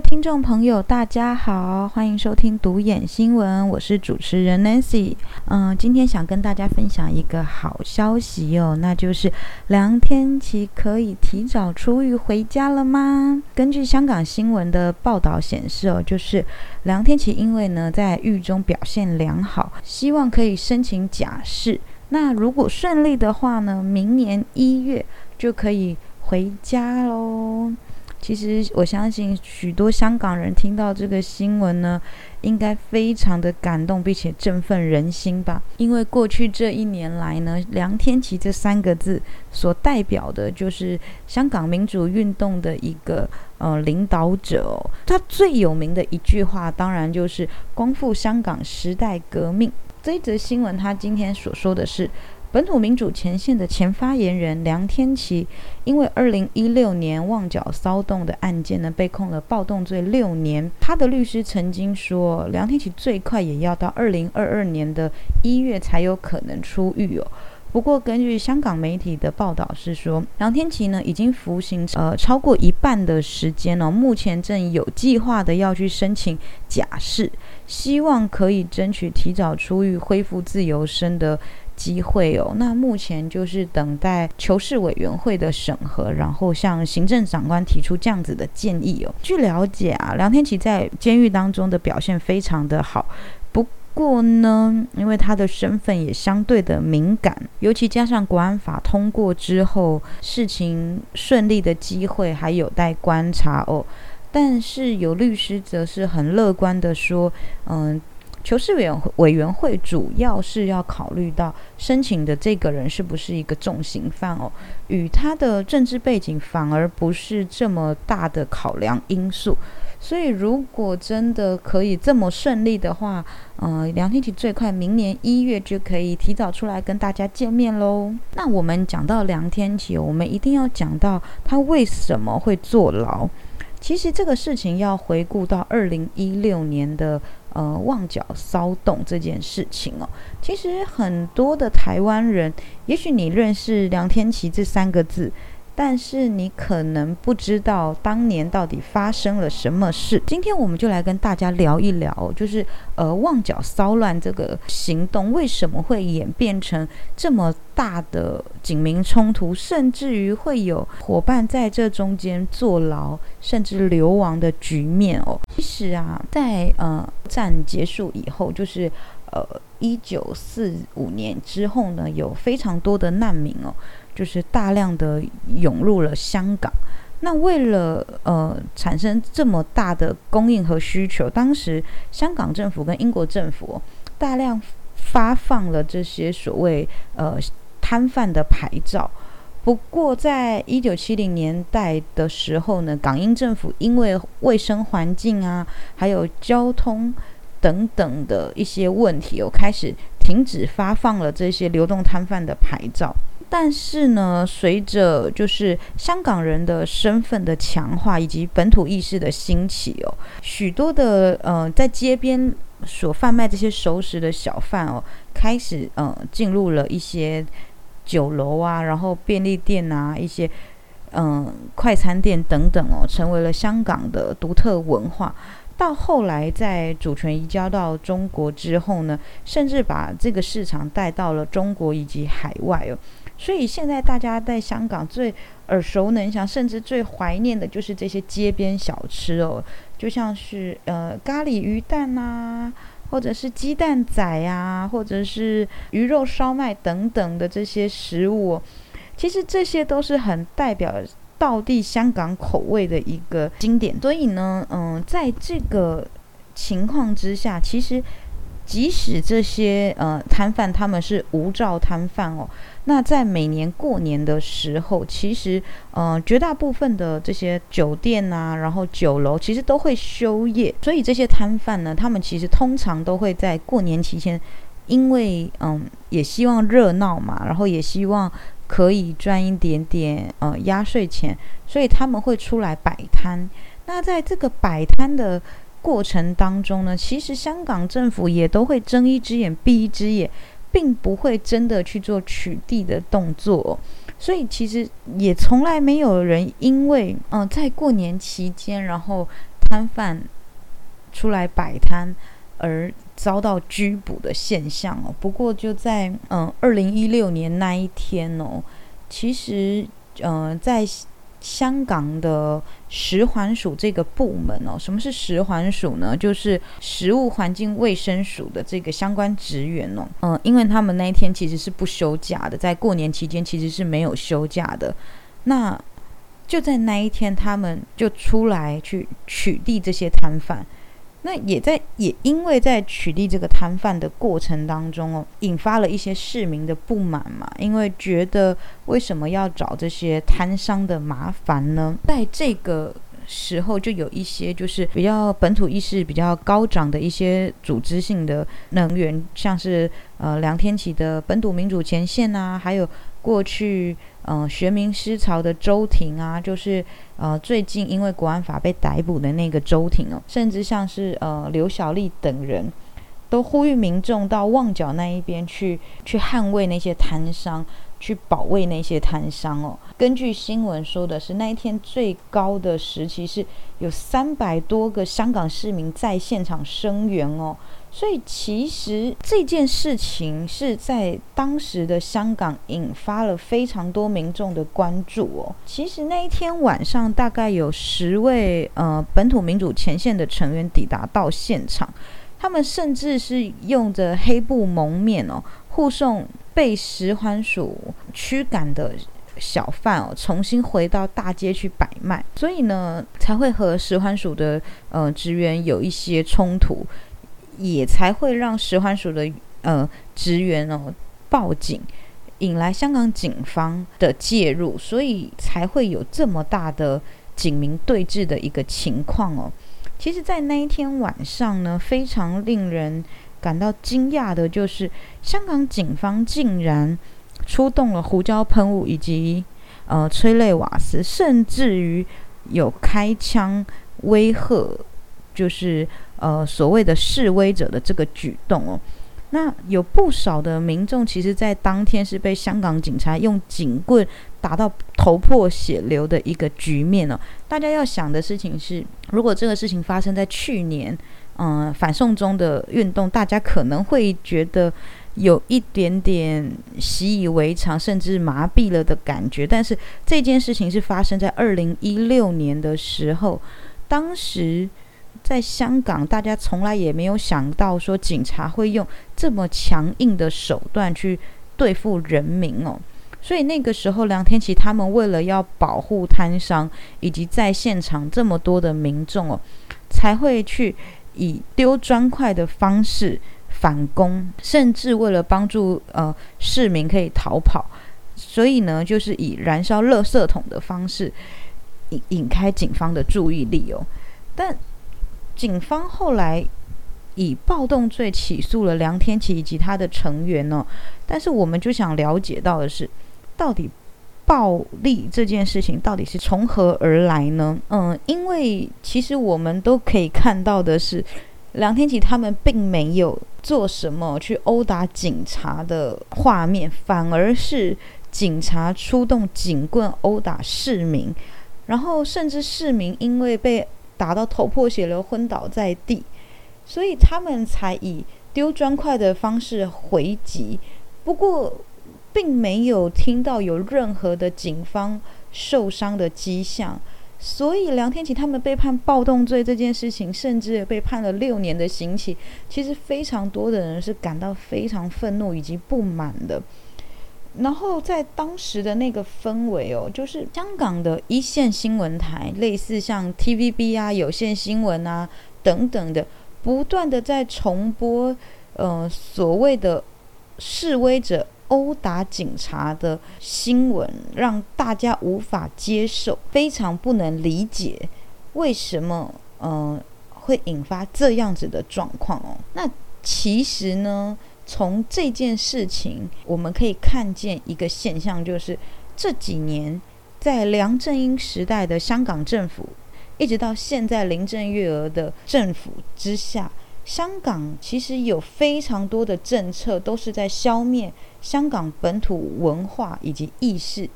听众朋友，大家好，欢迎收听独眼新闻，我是主持人 Nancy。嗯，今天想跟大家分享一个好消息哦，那就是梁天琦可以提早出狱回家了吗？根据香港新闻的报道显示哦，就是梁天琦因为呢在狱中表现良好，希望可以申请假释。那如果顺利的话呢，明年一月就可以回家喽。其实我相信许多香港人听到这个新闻呢，应该非常的感动，并且振奋人心吧。因为过去这一年来呢，梁天琦这三个字所代表的就是香港民主运动的一个呃领导者哦。他最有名的一句话，当然就是“光复香港时代革命”。这一则新闻，他今天所说的是。本土民主前线的前发言人梁天琦，因为二零一六年旺角骚动的案件呢，被控了暴动罪六年。他的律师曾经说，梁天琦最快也要到二零二二年的一月才有可能出狱哦。不过，根据香港媒体的报道是说，梁天琦呢已经服刑呃超过一半的时间哦，目前正有计划的要去申请假释，希望可以争取提早出狱、恢复自由身的。机会哦，那目前就是等待求是委员会的审核，然后向行政长官提出这样子的建议哦。据了解啊，梁天琦在监狱当中的表现非常的好，不过呢，因为他的身份也相对的敏感，尤其加上国安法通过之后，事情顺利的机会还有待观察哦。但是有律师则是很乐观的说，嗯。求是委员委员会主要是要考虑到申请的这个人是不是一个重刑犯哦，与他的政治背景反而不是这么大的考量因素。所以如果真的可以这么顺利的话，呃，梁天琦最快明年一月就可以提早出来跟大家见面喽。那我们讲到梁天琦，我们一定要讲到他为什么会坐牢。其实这个事情要回顾到二零一六年的。呃，旺角骚动这件事情哦，其实很多的台湾人，也许你认识梁天琦这三个字。但是你可能不知道当年到底发生了什么事。今天我们就来跟大家聊一聊，就是呃旺角骚乱这个行动为什么会演变成这么大的警民冲突，甚至于会有伙伴在这中间坐牢甚至流亡的局面哦。其实啊，在呃战结束以后，就是呃一九四五年之后呢，有非常多的难民哦。就是大量的涌入了香港，那为了呃产生这么大的供应和需求，当时香港政府跟英国政府大量发放了这些所谓呃摊贩的牌照。不过，在一九七零年代的时候呢，港英政府因为卫生环境啊，还有交通等等的一些问题，有开始停止发放了这些流动摊贩的牌照。但是呢，随着就是香港人的身份的强化以及本土意识的兴起哦，许多的呃在街边所贩卖这些熟食的小贩哦，开始呃进入了一些酒楼啊，然后便利店啊，一些嗯快餐店等等哦，成为了香港的独特文化。到后来在主权移交到中国之后呢，甚至把这个市场带到了中国以及海外哦。所以现在大家在香港最耳熟能详，甚至最怀念的就是这些街边小吃哦，就像是呃咖喱鱼蛋呐，或者是鸡蛋仔呀，或者是鱼肉烧麦等等的这些食物，其实这些都是很代表道地香港口味的一个经典。所以呢，嗯，在这个情况之下，其实。即使这些呃摊贩他们是无照摊贩哦，那在每年过年的时候，其实呃绝大部分的这些酒店啊，然后酒楼其实都会休业，所以这些摊贩呢，他们其实通常都会在过年期间，因为嗯也希望热闹嘛，然后也希望可以赚一点点呃压岁钱，所以他们会出来摆摊。那在这个摆摊的。过程当中呢，其实香港政府也都会睁一只眼闭一只眼，并不会真的去做取缔的动作，所以其实也从来没有人因为嗯在过年期间，然后。摊贩出来摆摊而遭到拘捕的现象哦。不过就在嗯二零一六年那一天哦，其实嗯在。香港的食环署这个部门哦，什么是食环署呢？就是食物环境卫生署的这个相关职员哦。嗯，因为他们那一天其实是不休假的，在过年期间其实是没有休假的。那就在那一天，他们就出来去取缔这些摊贩。那也在也因为在取缔这个摊贩的过程当中哦，引发了一些市民的不满嘛，因为觉得为什么要找这些摊商的麻烦呢？在这个时候，就有一些就是比较本土意识比较高涨的一些组织性的能源，像是呃梁天琦的本土民主前线啊，还有过去。嗯，学民思潮的周庭啊，就是呃，最近因为国安法被逮捕的那个周庭哦，甚至像是呃刘小丽等人，都呼吁民众到旺角那一边去，去捍卫那些摊商，去保卫那些摊商哦。根据新闻说的是，那一天最高的时期是有三百多个香港市民在现场声援哦。所以其实这件事情是在当时的香港引发了非常多民众的关注哦。其实那一天晚上，大概有十位呃本土民主前线的成员抵达到现场，他们甚至是用着黑布蒙面哦，护送被食环署驱赶的小贩哦，重新回到大街去摆卖，所以呢才会和食环署的呃职员有一些冲突。也才会让食环署的呃职员哦报警，引来香港警方的介入，所以才会有这么大的警民对峙的一个情况哦。其实，在那一天晚上呢，非常令人感到惊讶的就是，香港警方竟然出动了胡椒喷雾以及呃催泪瓦斯，甚至于有开枪威吓，就是。呃，所谓的示威者的这个举动哦，那有不少的民众其实，在当天是被香港警察用警棍打到头破血流的一个局面哦。大家要想的事情是，如果这个事情发生在去年，嗯，反送中的运动，大家可能会觉得有一点点习以为常，甚至麻痹了的感觉。但是这件事情是发生在二零一六年的时候，当时。在香港，大家从来也没有想到说警察会用这么强硬的手段去对付人民哦。所以那个时候，梁天琦他们为了要保护摊商以及在现场这么多的民众哦，才会去以丢砖块的方式反攻，甚至为了帮助呃市民可以逃跑，所以呢，就是以燃烧垃圾桶的方式引引开警方的注意力哦，但。警方后来以暴动罪起诉了梁天琦以及他的成员呢，但是我们就想了解到的是，到底暴力这件事情到底是从何而来呢？嗯，因为其实我们都可以看到的是，梁天琦他们并没有做什么去殴打警察的画面，反而是警察出动警棍殴打市民，然后甚至市民因为被打到头破血流，昏倒在地，所以他们才以丢砖块的方式回击。不过，并没有听到有任何的警方受伤的迹象。所以，梁天琦他们被判暴动罪这件事情，甚至被判了六年的刑期。其实，非常多的人是感到非常愤怒以及不满的。然后在当时的那个氛围哦，就是香港的一线新闻台，类似像 TVB 啊、有线新闻啊等等的，不断的在重播，呃，所谓的示威者殴打警察的新闻，让大家无法接受，非常不能理解为什么，嗯，会引发这样子的状况哦。那其实呢？从这件事情，我们可以看见一个现象，就是这几年在梁振英时代的香港政府，一直到现在林郑月娥的政府之下，香港其实有非常多的政策都是在消灭香港本土文化以及意识，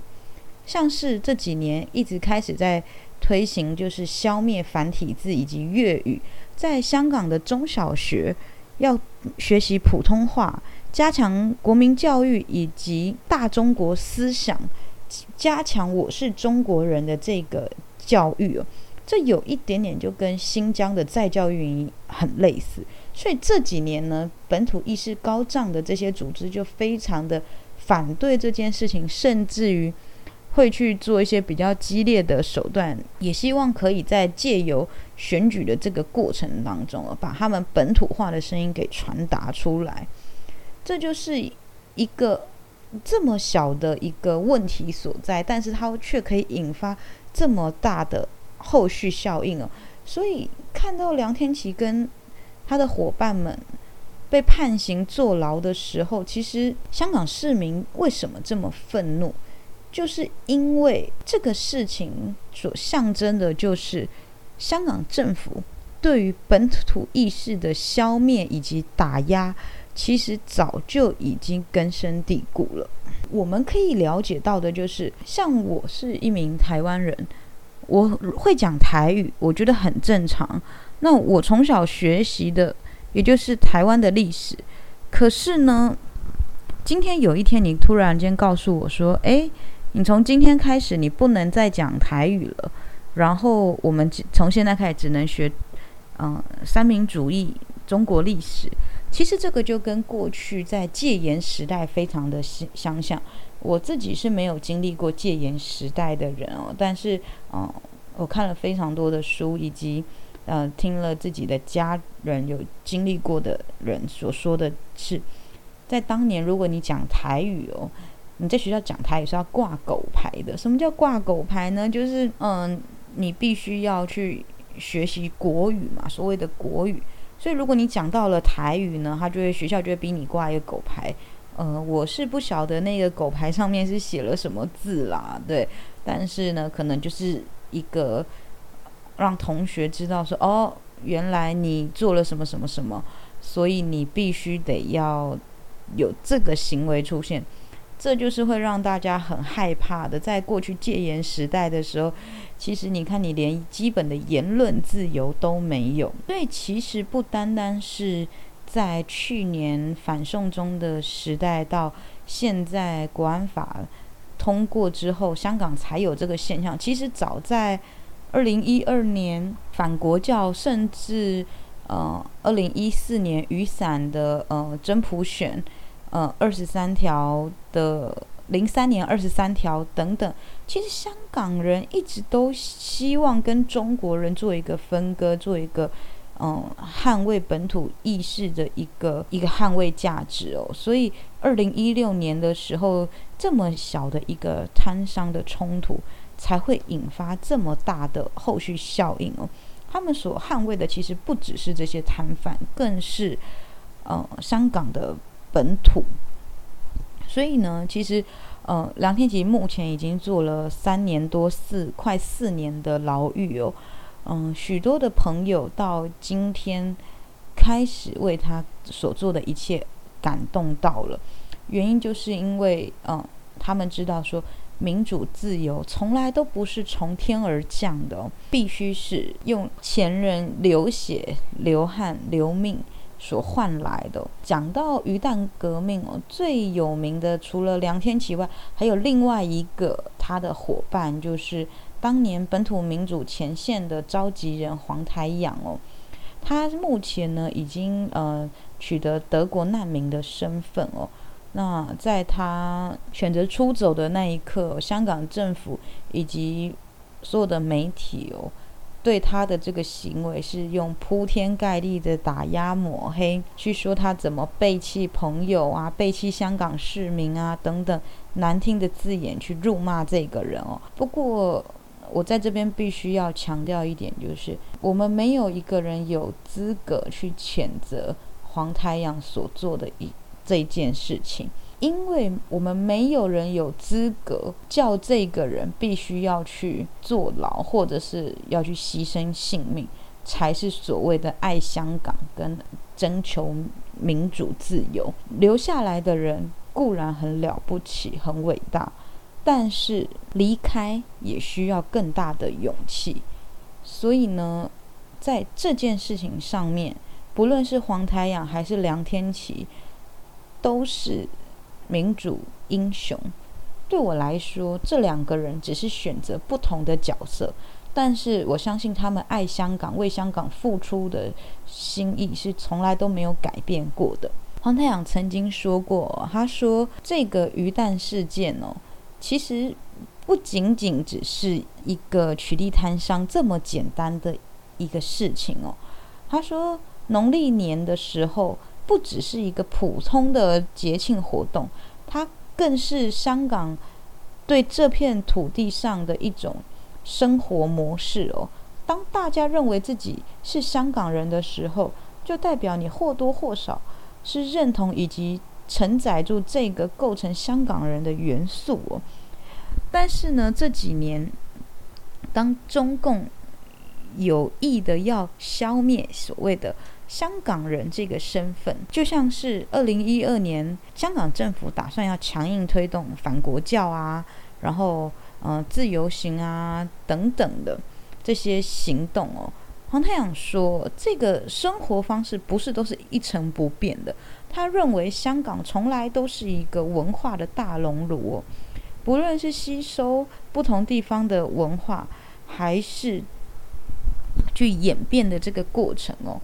像是这几年一直开始在推行就是消灭繁体字以及粤语，在香港的中小学要学习普通话，加强国民教育以及大中国思想，加强我是中国人的这个教育哦。这有一点点就跟新疆的再教育很类似，所以这几年呢，本土意识高涨的这些组织就非常的反对这件事情，甚至于会去做一些比较激烈的手段，也希望可以在借由选举的这个过程当中，把他们本土化的声音给传达出来。这就是一个这么小的一个问题所在，但是它却可以引发这么大的。后续效应哦，所以看到梁天琦跟他的伙伴们被判刑坐牢的时候，其实香港市民为什么这么愤怒？就是因为这个事情所象征的，就是香港政府对于本土意识的消灭以及打压，其实早就已经根深蒂固了。我们可以了解到的，就是像我是一名台湾人。我会讲台语，我觉得很正常。那我从小学习的，也就是台湾的历史。可是呢，今天有一天你突然间告诉我说：“诶，你从今天开始你不能再讲台语了。”然后我们从现在开始只能学，嗯，三民主义、中国历史。其实这个就跟过去在戒严时代非常的相像。我自己是没有经历过戒严时代的人哦，但是，嗯，我看了非常多的书，以及，呃，听了自己的家人有经历过的人所说的是，在当年，如果你讲台语哦，你在学校讲台语是要挂狗牌的。什么叫挂狗牌呢？就是，嗯，你必须要去学习国语嘛，所谓的国语。所以，如果你讲到了台语呢，他就会学校就会逼你挂一个狗牌。呃，我是不晓得那个狗牌上面是写了什么字啦，对，但是呢，可能就是一个让同学知道说，哦，原来你做了什么什么什么，所以你必须得要有这个行为出现，这就是会让大家很害怕的。在过去戒严时代的时候，其实你看，你连基本的言论自由都没有，所以其实不单单是。在去年反送中的时代到现在，国安法通过之后，香港才有这个现象。其实早在二零一二年反国教，甚至呃二零一四年雨伞的呃真普选，呃二十三条的零三年二十三条等等，其实香港人一直都希望跟中国人做一个分割，做一个。嗯，捍卫本土意识的一个一个捍卫价值哦，所以二零一六年的时候，这么小的一个摊商的冲突，才会引发这么大的后续效应哦。他们所捍卫的其实不只是这些摊贩，更是呃香港的本土。所以呢，其实呃梁天琦目前已经做了三年多四快四年的牢狱哦。嗯，许多的朋友到今天开始为他所做的一切感动到了，原因就是因为，嗯，他们知道说民主自由从来都不是从天而降的，必须是用前人流血、流汗、流命所换来的。讲到鱼蛋革命哦，最有名的除了梁天琦外，还有另外一个他的伙伴就是。当年本土民主前线的召集人黄台仰哦，他目前呢已经呃取得德国难民的身份哦。那在他选择出走的那一刻，香港政府以及所有的媒体哦，对他的这个行为是用铺天盖地的打压抹黑，去说他怎么背弃朋友啊，背弃香港市民啊等等难听的字眼去辱骂这个人哦。不过。我在这边必须要强调一点，就是我们没有一个人有资格去谴责黄太阳所做的一这件事情，因为我们没有人有资格叫这个人必须要去坐牢，或者是要去牺牲性命，才是所谓的爱香港跟征求民主自由。留下来的人固然很了不起，很伟大。但是离开也需要更大的勇气。所以呢，在这件事情上面，不论是黄台仰还是梁天琦，都是民主英雄。对我来说，这两个人只是选择不同的角色，但是我相信他们爱香港、为香港付出的心意是从来都没有改变过的。黄太阳曾经说过，他说这个鱼蛋事件哦，其实不仅仅只是一个取缔摊商这么简单的一个事情哦。他说农历年的时候，不只是一个普通的节庆活动，它。更是香港对这片土地上的一种生活模式哦。当大家认为自己是香港人的时候，就代表你或多或少是认同以及承载住这个构成香港人的元素哦。但是呢，这几年当中共有意的要消灭所谓的。香港人这个身份，就像是二零一二年香港政府打算要强硬推动反国教啊，然后呃自由行啊等等的这些行动哦。黄太阳说，这个生活方式不是都是一成不变的。他认为香港从来都是一个文化的大熔炉哦，不论是吸收不同地方的文化，还是去演变的这个过程哦。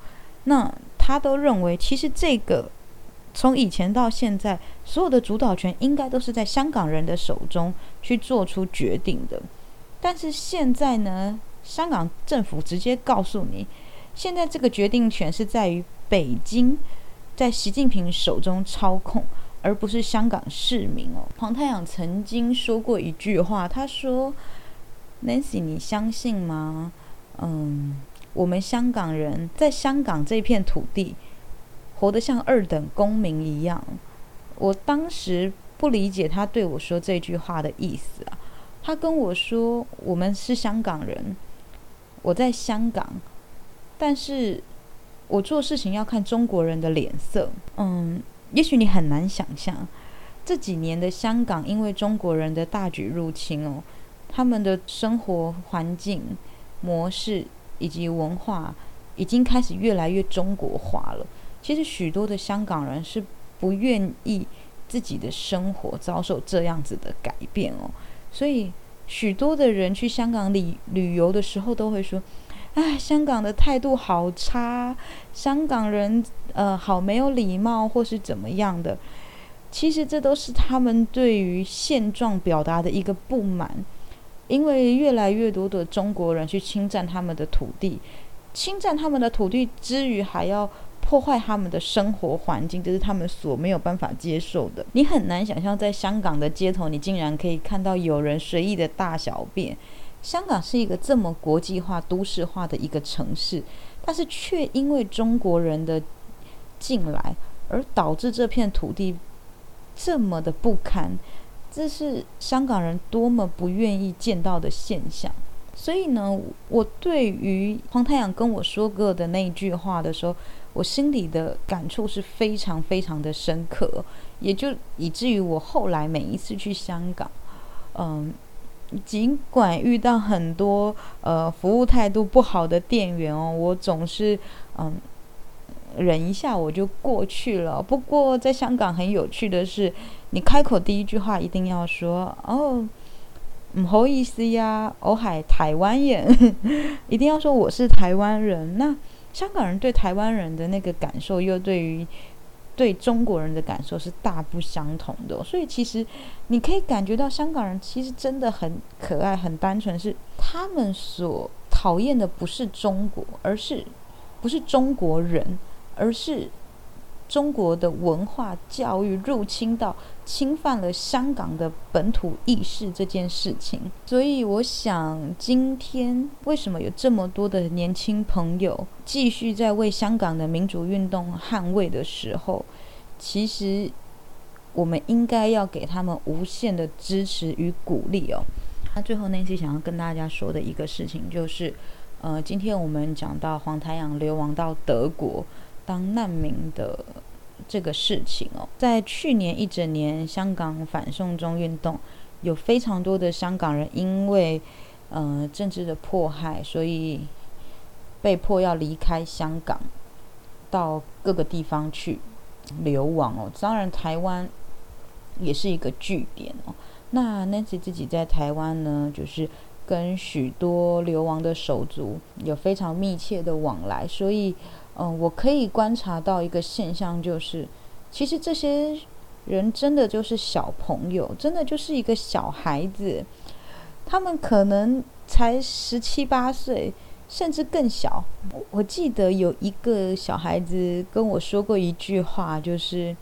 那他都认为，其实这个从以前到现在，所有的主导权应该都是在香港人的手中去做出决定的。但是现在呢，香港政府直接告诉你，现在这个决定权是在于北京，在习近平手中操控，而不是香港市民哦。黄太阳曾经说过一句话，他说：“Nancy，你相信吗？”嗯。我们香港人在香港这片土地活得像二等公民一样。我当时不理解他对我说这句话的意思啊。他跟我说：“我们是香港人，我在香港，但是我做事情要看中国人的脸色。”嗯，也许你很难想象这几年的香港，因为中国人的大举入侵哦，他们的生活环境模式。以及文化已经开始越来越中国化了。其实许多的香港人是不愿意自己的生活遭受这样子的改变哦，所以许多的人去香港旅旅游的时候都会说：“哎，香港的态度好差，香港人呃好没有礼貌，或是怎么样的。”其实这都是他们对于现状表达的一个不满。因为越来越多的中国人去侵占他们的土地，侵占他们的土地之余，还要破坏他们的生活环境，这是他们所没有办法接受的。你很难想象，在香港的街头，你竟然可以看到有人随意的大小便。香港是一个这么国际化、都市化的一个城市，但是却因为中国人的进来，而导致这片土地这么的不堪。这是香港人多么不愿意见到的现象，所以呢，我对于黄太阳跟我说过的那句话的时候，我心里的感触是非常非常的深刻，也就以至于我后来每一次去香港，嗯，尽管遇到很多呃服务态度不好的店员哦，我总是嗯。忍一下我就过去了。不过在香港很有趣的是，你开口第一句话一定要说“哦，不好意思呀，我海台湾人”，一定要说我是台湾人。那香港人对台湾人的那个感受，又对于对中国人的感受是大不相同的。所以其实你可以感觉到，香港人其实真的很可爱、很单纯，是他们所讨厌的不是中国，而是不是中国人。而是中国的文化教育入侵到侵犯了香港的本土意识这件事情，所以我想，今天为什么有这么多的年轻朋友继续在为香港的民主运动捍卫的时候，其实我们应该要给他们无限的支持与鼓励哦。那最后那期想要跟大家说的一个事情就是，呃，今天我们讲到黄太阳流亡到德国。当难民的这个事情哦，在去年一整年，香港反送中运动有非常多的香港人因为呃政治的迫害，所以被迫要离开香港，到各个地方去流亡哦。当然，台湾也是一个据点哦。那 Nancy 自己在台湾呢，就是跟许多流亡的手足有非常密切的往来，所以嗯，我可以观察到一个现象，就是其实这些。人真的就是小朋友，真的就是一个小孩子，他们可能才十七八岁，甚至更小。我记得有一个小孩子跟我说过一句话，就是：“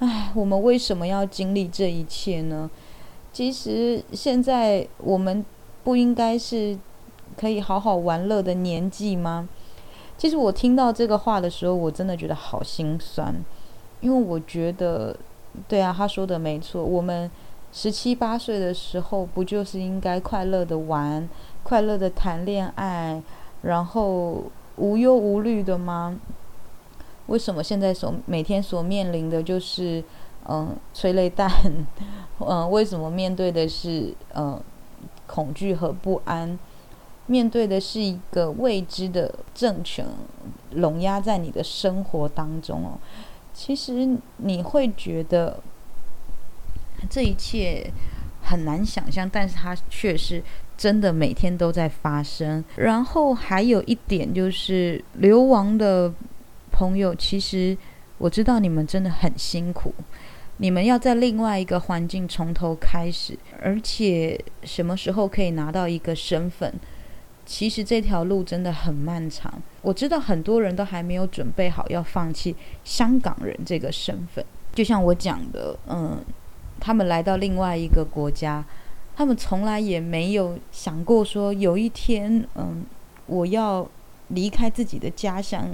哎，我们为什么要经历这一切呢？其实现在我们不应该是可以好好玩乐的年纪吗？”其实我听到这个话的时候，我真的觉得好心酸，因为我觉得。对啊，他说的没错。我们十七八岁的时候，不就是应该快乐的玩、快乐的谈恋爱，然后无忧无虑的吗？为什么现在所每天所面临的就是嗯催泪弹？嗯，为什么面对的是嗯恐惧和不安？面对的是一个未知的政权笼压在你的生活当中哦。其实你会觉得这一切很难想象，但是它却是真的每天都在发生。然后还有一点就是，流亡的朋友，其实我知道你们真的很辛苦，你们要在另外一个环境从头开始，而且什么时候可以拿到一个身份？其实这条路真的很漫长，我知道很多人都还没有准备好要放弃香港人这个身份。就像我讲的，嗯，他们来到另外一个国家，他们从来也没有想过说有一天，嗯，我要离开自己的家乡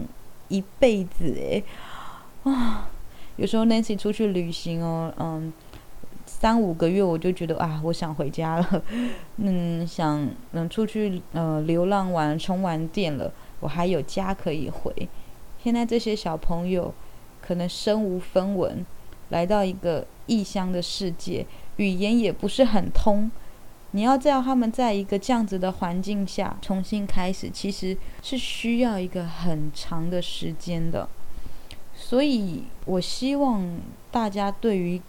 一辈子。诶，啊，有时候 Nancy 出去旅行哦，嗯。三五个月我就觉得啊，我想回家了，嗯，想能出去呃流浪完充完电了，我还有家可以回。现在这些小朋友可能身无分文，来到一个异乡的世界，语言也不是很通，你要叫他们在一个这样子的环境下重新开始，其实是需要一个很长的时间的。所以我希望大家对于。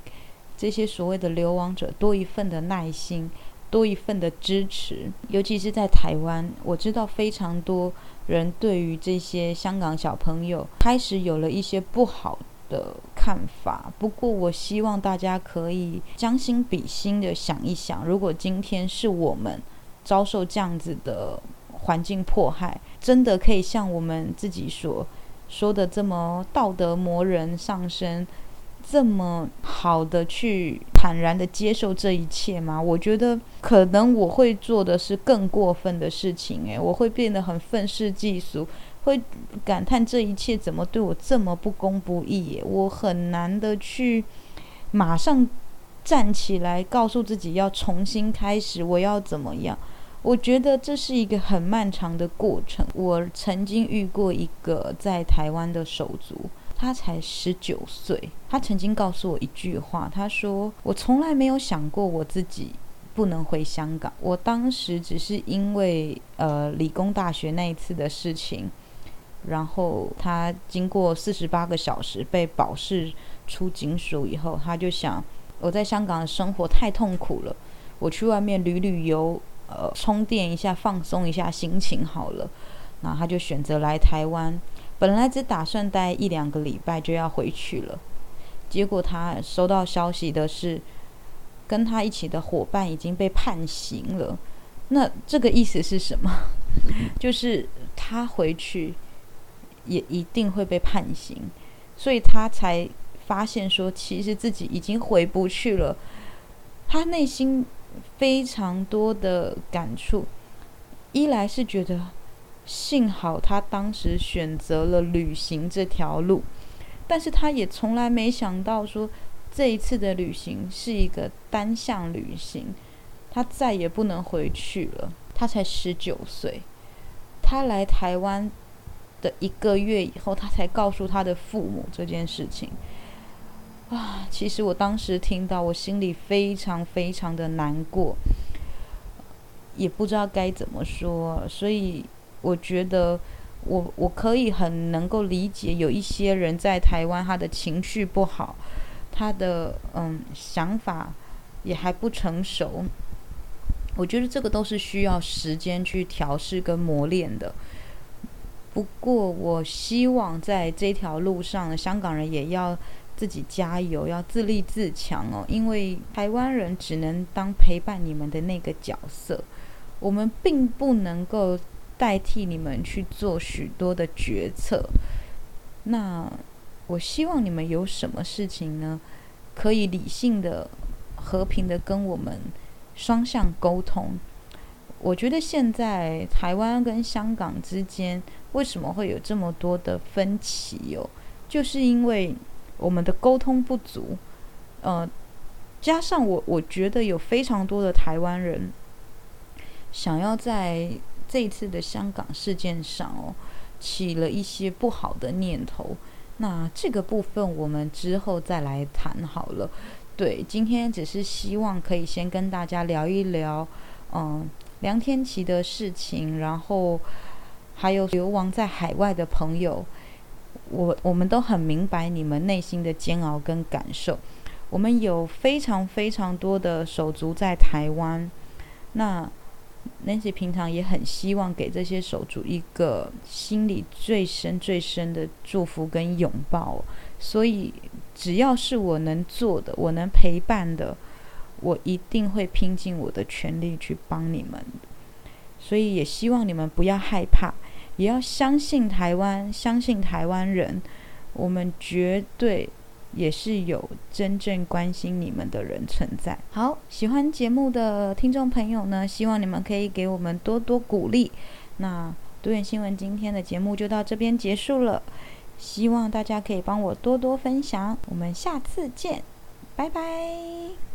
这些所谓的流亡者多一份的耐心，多一份的支持，尤其是在台湾，我知道非常多人对于这些香港小朋友开始有了一些不好的看法。不过，我希望大家可以将心比心的想一想，如果今天是我们遭受这样子的环境迫害，真的可以像我们自己所说的这么道德魔人上升？这么好的去坦然的接受这一切吗？我觉得可能我会做的是更过分的事情，诶，我会变得很愤世嫉俗，会感叹这一切怎么对我这么不公不义，我很难的去马上站起来告诉自己要重新开始，我要怎么样？我觉得这是一个很漫长的过程。我曾经遇过一个在台湾的手足。他才十九岁，他曾经告诉我一句话，他说：“我从来没有想过我自己不能回香港。我当时只是因为呃理工大学那一次的事情，然后他经过四十八个小时被保释出警署以后，他就想我在香港的生活太痛苦了，我去外面旅旅游，呃充电一下，放松一下心情好了。那他就选择来台湾。”本来只打算待一两个礼拜就要回去了，结果他收到消息的是，跟他一起的伙伴已经被判刑了。那这个意思是什么？就是他回去也一定会被判刑，所以他才发现说，其实自己已经回不去了。他内心非常多的感触，一来是觉得。幸好他当时选择了旅行这条路，但是他也从来没想到说这一次的旅行是一个单向旅行，他再也不能回去了。他才十九岁，他来台湾的一个月以后，他才告诉他的父母这件事情。啊，其实我当时听到，我心里非常非常的难过，也不知道该怎么说，所以我觉得我我可以很能够理解，有一些人在台湾，他的情绪不好，他的嗯想法也还不成熟，我觉得这个都是需要时间去调试跟磨练的。不过，我希望在这条路上，香港人也要自己加油，要自立自强哦。因为台湾人只能当陪伴你们的那个角色，我们并不能够代替你们去做许多的决策。那我希望你们有什么事情呢，可以理性的、和平的跟我们双向沟通。我觉得现在台湾跟香港之间为什么会有这么多的分歧哦？就是因为我们的沟通不足，呃，加上我我觉得有非常多的台湾人想要在这一次的香港事件上哦起了一些不好的念头。那这个部分我们之后再来谈好了。对，今天只是希望可以先跟大家聊一聊，嗯。梁天琪的事情，然后还有流亡在海外的朋友，我我们都很明白你们内心的煎熬跟感受。我们有非常非常多的手足在台湾，那 Nancy 平常也很希望给这些手足一个心里最深最深的祝福跟拥抱。所以只要是我能做的，我能陪伴的。我一定会拼尽我的全力去帮你们，所以也希望你们不要害怕，也要相信台湾，相信台湾人，我们绝对也是有真正关心你们的人存在。好，喜欢节目的听众朋友呢，希望你们可以给我们多多鼓励。那独眼新闻今天的节目就到这边结束了，希望大家可以帮我多多分享，我们下次见，拜拜。